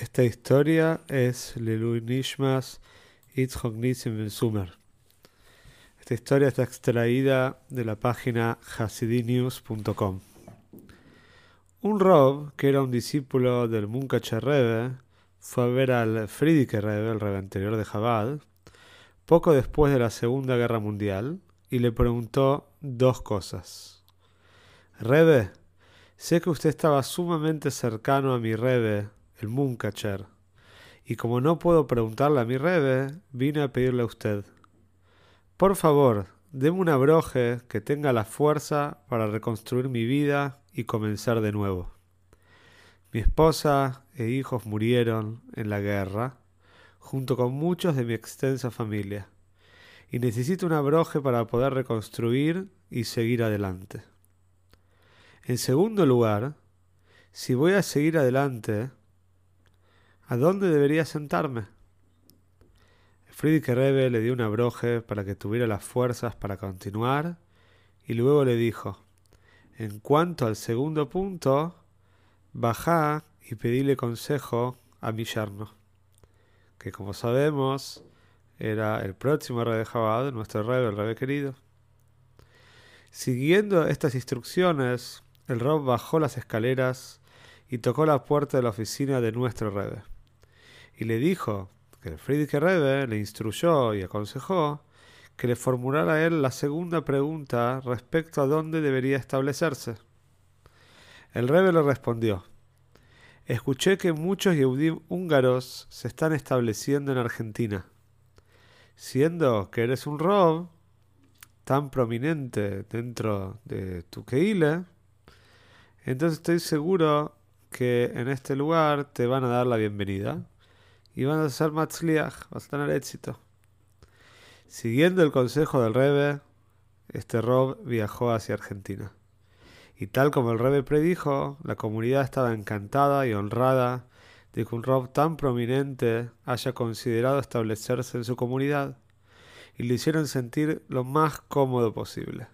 Esta historia es Lelui Nishmas Itzhok Ben Sumer. Esta historia está extraída de la página hasidinews.com. Un Rob, que era un discípulo del Munkacher Rebbe, fue a ver al Friedrich Rebbe, el Rebbe anterior de Chabad, poco después de la Segunda Guerra Mundial, y le preguntó dos cosas. Rebbe, sé que usted estaba sumamente cercano a mi Rebbe, el. Y como no puedo preguntarle a mi Rebe, vine a pedirle a usted. Por favor, deme una broje que tenga la fuerza para reconstruir mi vida y comenzar de nuevo. Mi esposa e hijos murieron en la guerra, junto con muchos de mi extensa familia, y necesito una broje para poder reconstruir y seguir adelante. En segundo lugar, si voy a seguir adelante, ¿A dónde debería sentarme? Friedrich Rebbe le dio una broje para que tuviera las fuerzas para continuar y luego le dijo, en cuanto al segundo punto, bajá y pedile consejo a mi yerno, que como sabemos era el próximo rey de Jabad, nuestro rey, el rey querido. Siguiendo estas instrucciones, el Rob bajó las escaleras y tocó la puerta de la oficina de nuestro rey y le dijo que el Friedrich Rebbe le instruyó y aconsejó que le formulara a él la segunda pregunta respecto a dónde debería establecerse. El Rebbe le respondió: Escuché que muchos Yehudim húngaros se están estableciendo en Argentina. Siendo que eres un Rob tan prominente dentro de tu Keile, entonces estoy seguro que en este lugar te van a dar la bienvenida y van a ser Matzliach, vas a tener éxito. Siguiendo el consejo del Rebe, este Rob viajó hacia Argentina. Y tal como el Rebe predijo, la comunidad estaba encantada y honrada de que un Rob tan prominente haya considerado establecerse en su comunidad y le hicieron sentir lo más cómodo posible.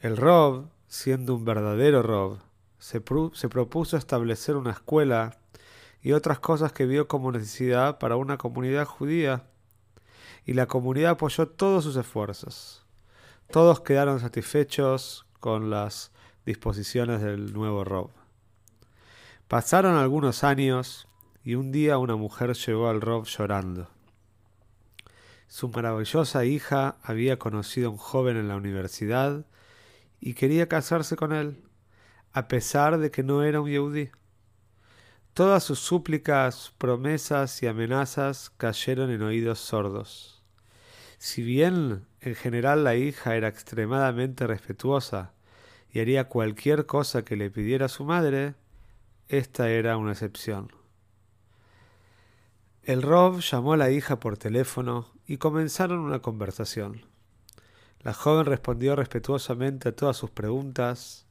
El Rob, siendo un verdadero Rob, se propuso establecer una escuela y otras cosas que vio como necesidad para una comunidad judía. Y la comunidad apoyó todos sus esfuerzos. Todos quedaron satisfechos con las disposiciones del nuevo Rob. Pasaron algunos años y un día una mujer llegó al Rob llorando. Su maravillosa hija había conocido a un joven en la universidad y quería casarse con él, a pesar de que no era un yehudí. Todas sus súplicas, promesas y amenazas cayeron en oídos sordos. Si bien en general la hija era extremadamente respetuosa y haría cualquier cosa que le pidiera su madre, esta era una excepción. El Rob llamó a la hija por teléfono y comenzaron una conversación. La joven respondió respetuosamente a todas sus preguntas,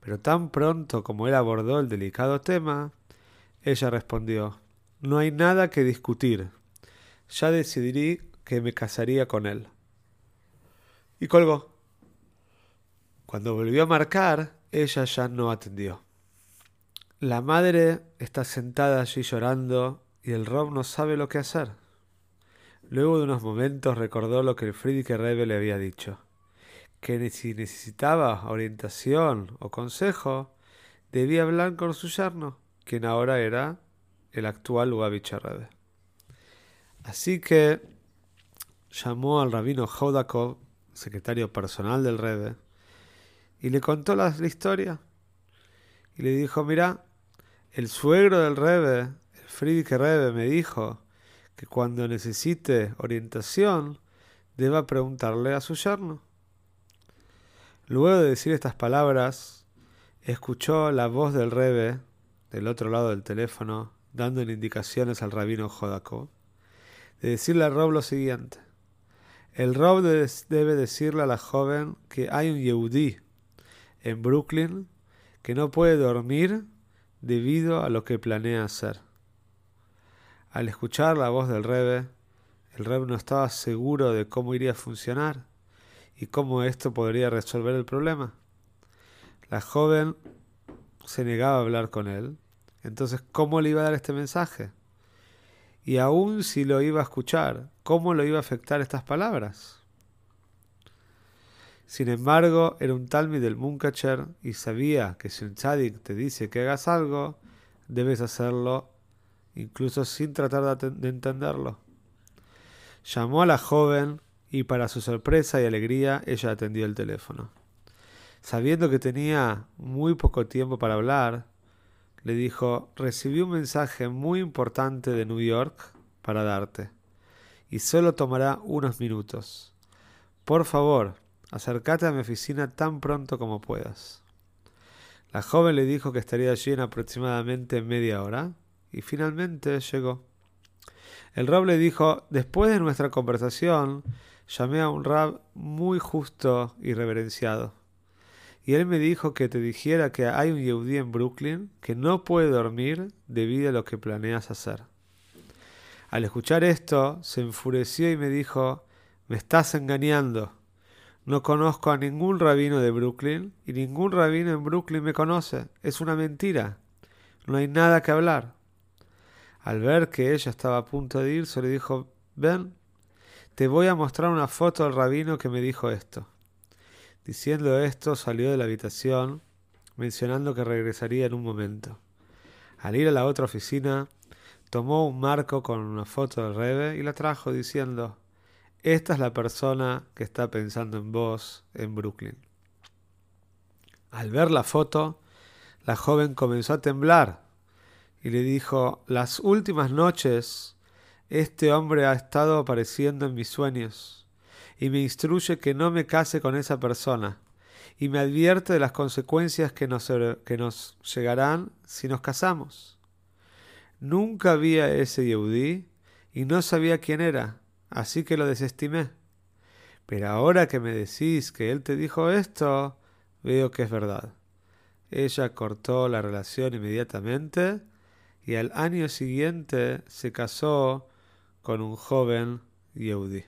pero tan pronto como él abordó el delicado tema, ella respondió, No hay nada que discutir. Ya decidí que me casaría con él. Y colgó. Cuando volvió a marcar, ella ya no atendió. La madre está sentada allí llorando y el Rob no sabe lo que hacer. Luego de unos momentos recordó lo que el Friedrich Rebbe le había dicho, que si necesitaba orientación o consejo, debía hablar con su yerno quien ahora era el actual Lubavitch Rebbe. Así que llamó al rabino Jodakov, secretario personal del Rebbe, y le contó la, historia. Y le dijo, mira, el suegro del Rebbe, el Friedrich Rebbe, me dijo que cuando necesite orientación deba preguntarle a su yerno. Luego de decir estas palabras, escuchó la voz del Rebbe del otro lado del teléfono dando indicaciones al rabino Jodakov, de decirle a Rob lo siguiente. El Rob debe decirle a la joven que hay un Yehudi en Brooklyn que no puede dormir debido a lo que planea hacer. Al escuchar la voz del Rebe, el Rebe no estaba seguro de cómo iría a funcionar y cómo esto podría resolver el problema. La joven se negaba a hablar con él, entonces ¿cómo le iba a dar este mensaje? Y aún si lo iba a escuchar, ¿cómo lo iba a afectar estas palabras? Sin embargo, era un talmid del Munkacher y sabía que si un tzadik te dice que hagas algo, debes hacerlo, incluso sin tratar de entenderlo. Llamó a la joven y para su sorpresa y alegría ella atendió el teléfono. Sabiendo que tenía muy poco tiempo para hablar, le dijo, recibí un mensaje muy importante de New York para darte, y solo tomará unos minutos. Por favor, acércate a mi oficina tan pronto como puedas. La joven le dijo que estaría allí en aproximadamente media hora, y finalmente llegó. El rab le dijo, después de nuestra conversación, llamé a un rab muy justo y reverenciado. Y él me dijo que te dijera que hay un Yehudí en Brooklyn que no puede dormir debido a lo que planeas hacer. Al escuchar esto, se enfureció y me dijo, me estás engañando. No conozco a ningún rabino de Brooklyn y ningún rabino en Brooklyn me conoce. Es una mentira. No hay nada que hablar. Al ver que ella estaba a punto de irse, le dijo, ven, te voy a mostrar una foto del rabino que me dijo esto. Diciendo esto, salió de la habitación, mencionando que regresaría en un momento. Al ir a la otra oficina, tomó un marco con una foto del Rebe y la trajo diciendo, esta es la persona que está pensando en vos en Brooklyn. Al ver la foto, la joven comenzó a temblar y le dijo, las últimas noches este hombre ha estado apareciendo en mis sueños y me instruye que no me case con esa persona y me advierte de las consecuencias que nos, que nos llegarán si nos casamos. Nunca vi a ese Yehudí y no sabía quién era, así que lo desestimé. Pero ahora que me decís que él te dijo esto, veo que es verdad. Ella cortó la relación inmediatamente y al año siguiente se casó con un joven Yehudi.